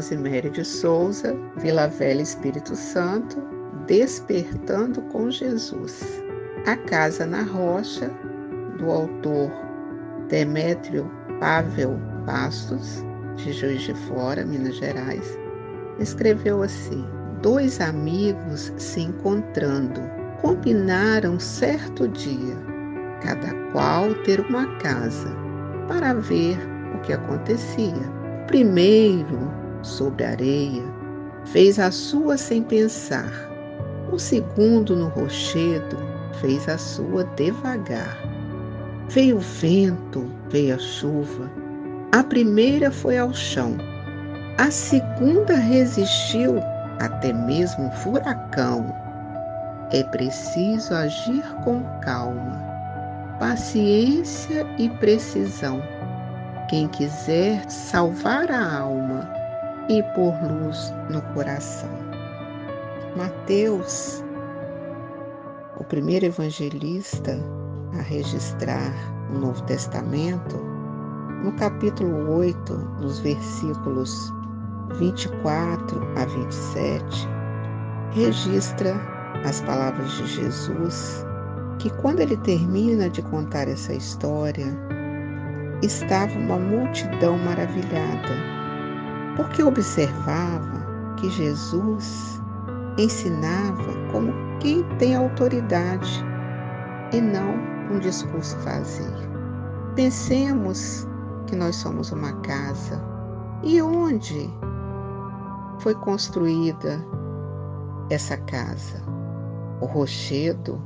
Rosemary de Souza, Vila Velha Espírito Santo, Despertando com Jesus. A Casa na Rocha, do autor Demétrio Pavel Bastos, de Juiz de Fora, Minas Gerais, escreveu assim: Dois amigos se encontrando combinaram certo dia, cada qual ter uma casa, para ver o que acontecia. Primeiro, sobre a areia, fez a sua sem pensar. O segundo, no rochedo, fez a sua devagar. Veio o vento, veio a chuva. A primeira foi ao chão. A segunda resistiu até mesmo um furacão. É preciso agir com calma, paciência e precisão. Quem quiser salvar a alma e pôr luz no coração. Mateus, o primeiro evangelista a registrar o Novo Testamento, no capítulo 8, nos versículos 24 a 27, registra as palavras de Jesus, que quando ele termina de contar essa história, estava uma multidão maravilhada, porque observava que Jesus ensinava como quem tem autoridade e não um discurso vazio. Pensemos que nós somos uma casa e onde foi construída essa casa? O rochedo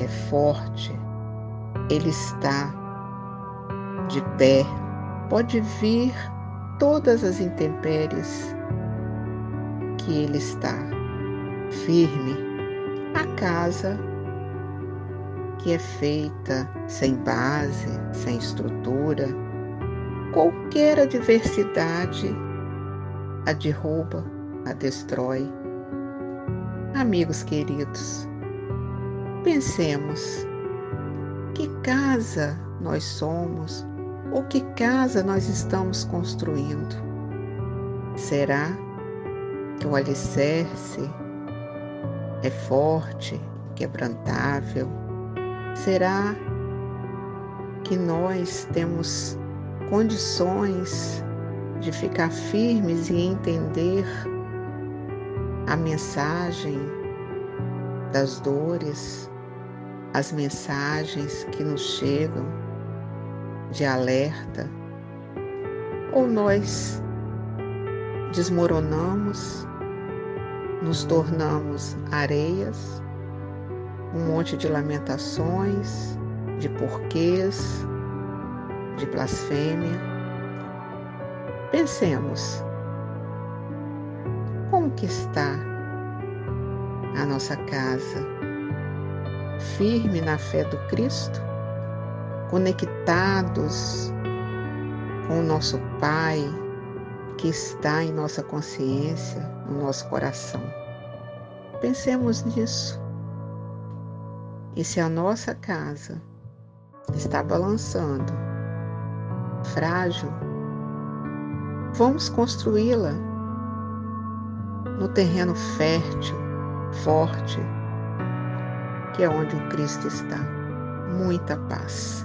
é forte, ele está de pé, pode vir todas as intempéries que ele está firme. A casa que é feita sem base, sem estrutura, qualquer adversidade a derruba, a destrói Amigos queridos, pensemos que casa nós somos ou que casa nós estamos construindo. Será que o alicerce é forte, quebrantável? Será que nós temos condições de ficar firmes e entender a mensagem das dores, as mensagens que nos chegam de alerta, ou nós desmoronamos, nos tornamos areias, um monte de lamentações, de porquês, de blasfêmia. Pensemos como que está a nossa casa? Firme na fé do Cristo? Conectados com o nosso Pai que está em nossa consciência, no nosso coração? Pensemos nisso. E se a nossa casa está balançando, frágil, vamos construí-la no terreno fértil, forte, que é onde o Cristo está. Muita paz.